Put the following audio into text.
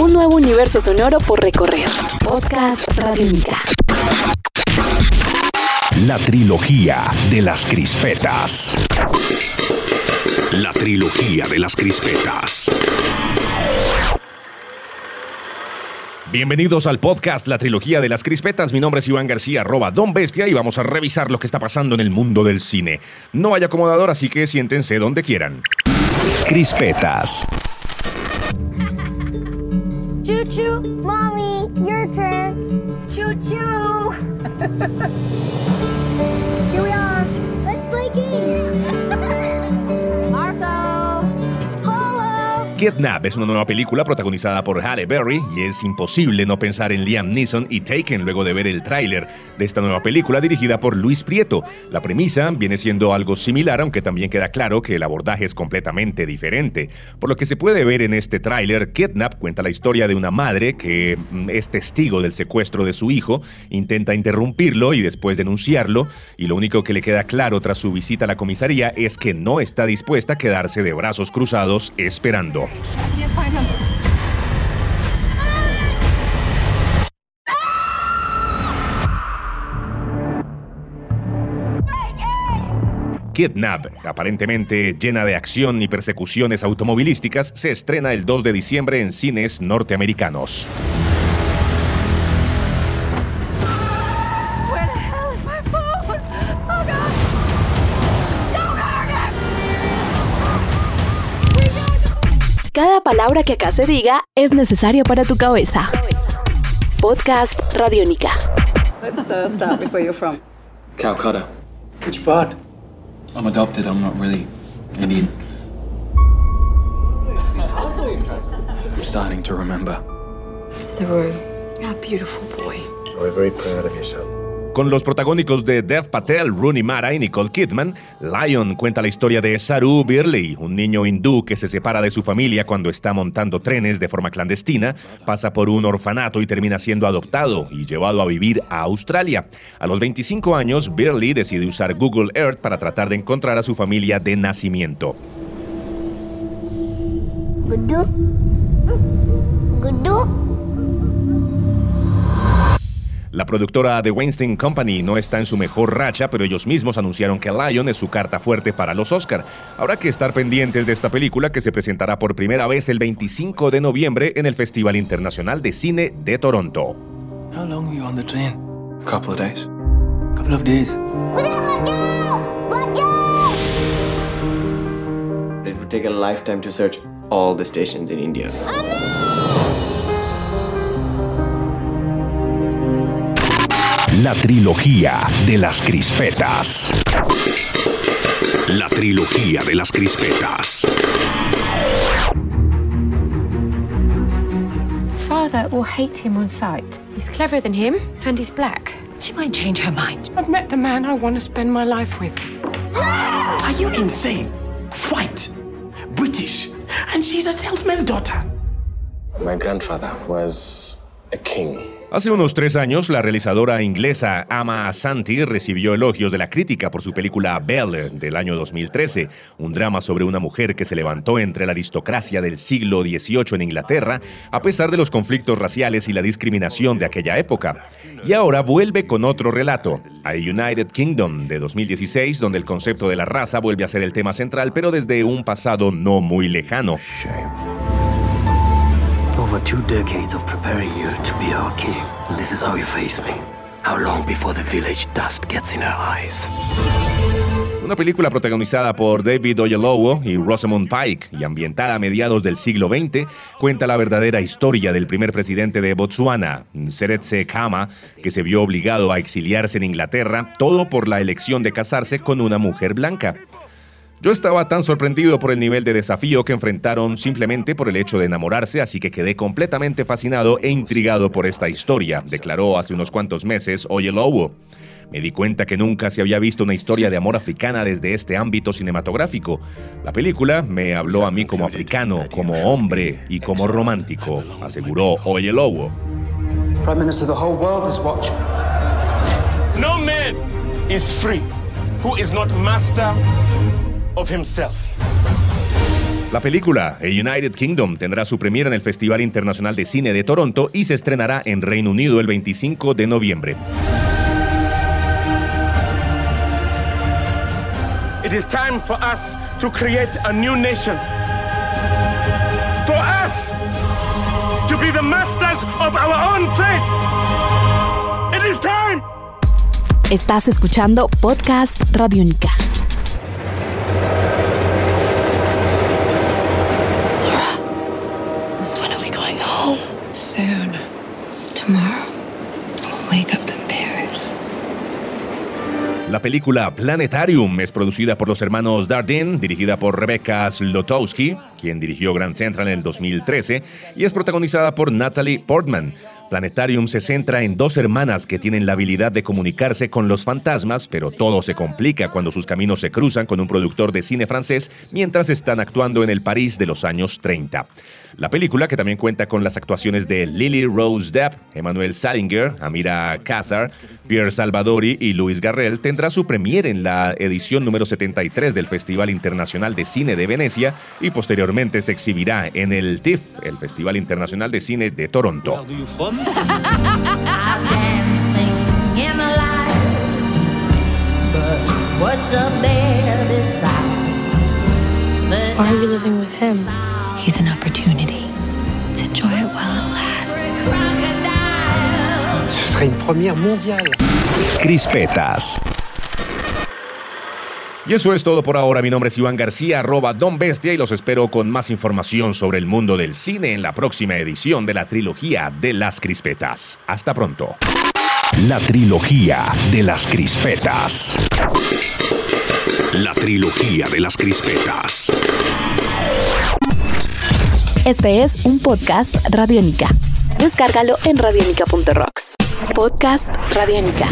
Un nuevo universo sonoro por recorrer. Podcast Radiónica. La trilogía de las crispetas. La trilogía de las crispetas. Bienvenidos al podcast La Trilogía de las Crispetas. Mi nombre es Iván García, arroba Don Bestia, y vamos a revisar lo que está pasando en el mundo del cine. No hay acomodador, así que siéntense donde quieran. Crispetas. Choo choo, mommy, your turn. Choo choo. Here we are. Let's play games. Kidnap es una nueva película protagonizada por Halle Berry y es imposible no pensar en Liam Neeson y Taken luego de ver el tráiler de esta nueva película dirigida por Luis Prieto. La premisa viene siendo algo similar, aunque también queda claro que el abordaje es completamente diferente. Por lo que se puede ver en este tráiler, Kidnap cuenta la historia de una madre que mm, es testigo del secuestro de su hijo, intenta interrumpirlo y después denunciarlo, y lo único que le queda claro tras su visita a la comisaría es que no está dispuesta a quedarse de brazos cruzados esperando. Kidnap, aparentemente llena de acción y persecuciones automovilísticas, se estrena el 2 de diciembre en cines norteamericanos. Palabra que acá se diga es necesaria para tu cabeza. Podcast Radiónica. Let's uh, start with where you're from. Calcutta. Which part? I'm adopted. I'm not really Indian. I'm starting to remember. Saru, our beautiful boy. We're very proud of you, son. Con los protagónicos de Dev Patel, Rooney Mara y Nicole Kidman, Lion cuenta la historia de Saru Birley, un niño hindú que se separa de su familia cuando está montando trenes de forma clandestina, pasa por un orfanato y termina siendo adoptado y llevado a vivir a Australia. A los 25 años, Birley decide usar Google Earth para tratar de encontrar a su familia de nacimiento. Gudu. Gudu. La productora The Weinstein Company no está en su mejor racha, pero ellos mismos anunciaron que Lion es su carta fuerte para los Oscar. Habrá que estar pendientes de esta película que se presentará por primera vez el 25 de noviembre en el Festival Internacional de Cine de Toronto. How long were you on the train? A couple of days. couple of days. It would take a lifetime to search all the stations in India. La trilogía de las crispetas. La trilogía de las crispetas. Father will hate him on sight. He's cleverer than him, and he's black. She might change her mind. I've met the man I want to spend my life with. Are you insane? White, British, and she's a salesman's daughter. My grandfather was a king. Hace unos tres años, la realizadora inglesa Ama Asanti recibió elogios de la crítica por su película Belle del año 2013, un drama sobre una mujer que se levantó entre la aristocracia del siglo XVIII en Inglaterra, a pesar de los conflictos raciales y la discriminación de aquella época. Y ahora vuelve con otro relato, A United Kingdom de 2016, donde el concepto de la raza vuelve a ser el tema central, pero desde un pasado no muy lejano. Two decades of preparing you to be our king. And this is how you face me. How long before the village dust gets in her eyes? Una película protagonizada por David Oyelowo y Rosamund Pike y ambientada a mediados del siglo XX, cuenta la verdadera historia del primer presidente de Botsuana, Seretse Khama, que se vio obligado a exiliarse en Inglaterra, todo por la elección de casarse con una mujer blanca. Yo estaba tan sorprendido por el nivel de desafío que enfrentaron simplemente por el hecho de enamorarse, así que quedé completamente fascinado e intrigado por esta historia, declaró hace unos cuantos meses Oyelowo. Me di cuenta que nunca se había visto una historia de amor africana desde este ámbito cinematográfico. La película me habló a mí como africano, como hombre y como romántico, aseguró Oyelowo. Prime Minister, the whole world is watching. No man is free who is not master of himself. La película A United Kingdom tendrá su premiera en el Festival Internacional de Cine de Toronto y se estrenará en Reino Unido el 25 de noviembre. It is time for us to create a new nation. For us to be the masters of our own fate. It is time. Estás escuchando Podcast Radio Única. La película Planetarium es producida por los hermanos Dardenne, dirigida por Rebecca Slotowski, quien dirigió Grand Central en el 2013, y es protagonizada por Natalie Portman. Planetarium se centra en dos hermanas que tienen la habilidad de comunicarse con los fantasmas, pero todo se complica cuando sus caminos se cruzan con un productor de cine francés mientras están actuando en el París de los años 30. La película, que también cuenta con las actuaciones de Lily Rose Depp, Emmanuel Salinger, Amira Kassar, Pierre Salvadori y Luis Garrel, tendrá su premiere en la edición número 73 del Festival Internacional de Cine de Venecia y posteriormente se exhibirá en el TIFF, el Festival Internacional de Cine de Toronto. Why are you living with him? He's an opportunity. Let's enjoy it while it lasts. Ce serait une première mondiale. Crispetas. Y eso es todo por ahora. Mi nombre es Iván García, arroba Don Bestia, y los espero con más información sobre el mundo del cine en la próxima edición de la trilogía de las crispetas. Hasta pronto. La trilogía de las crispetas. La trilogía de las crispetas. Este es un podcast Radiónica. Descárgalo en radiónica.rocks. Podcast Radiónica.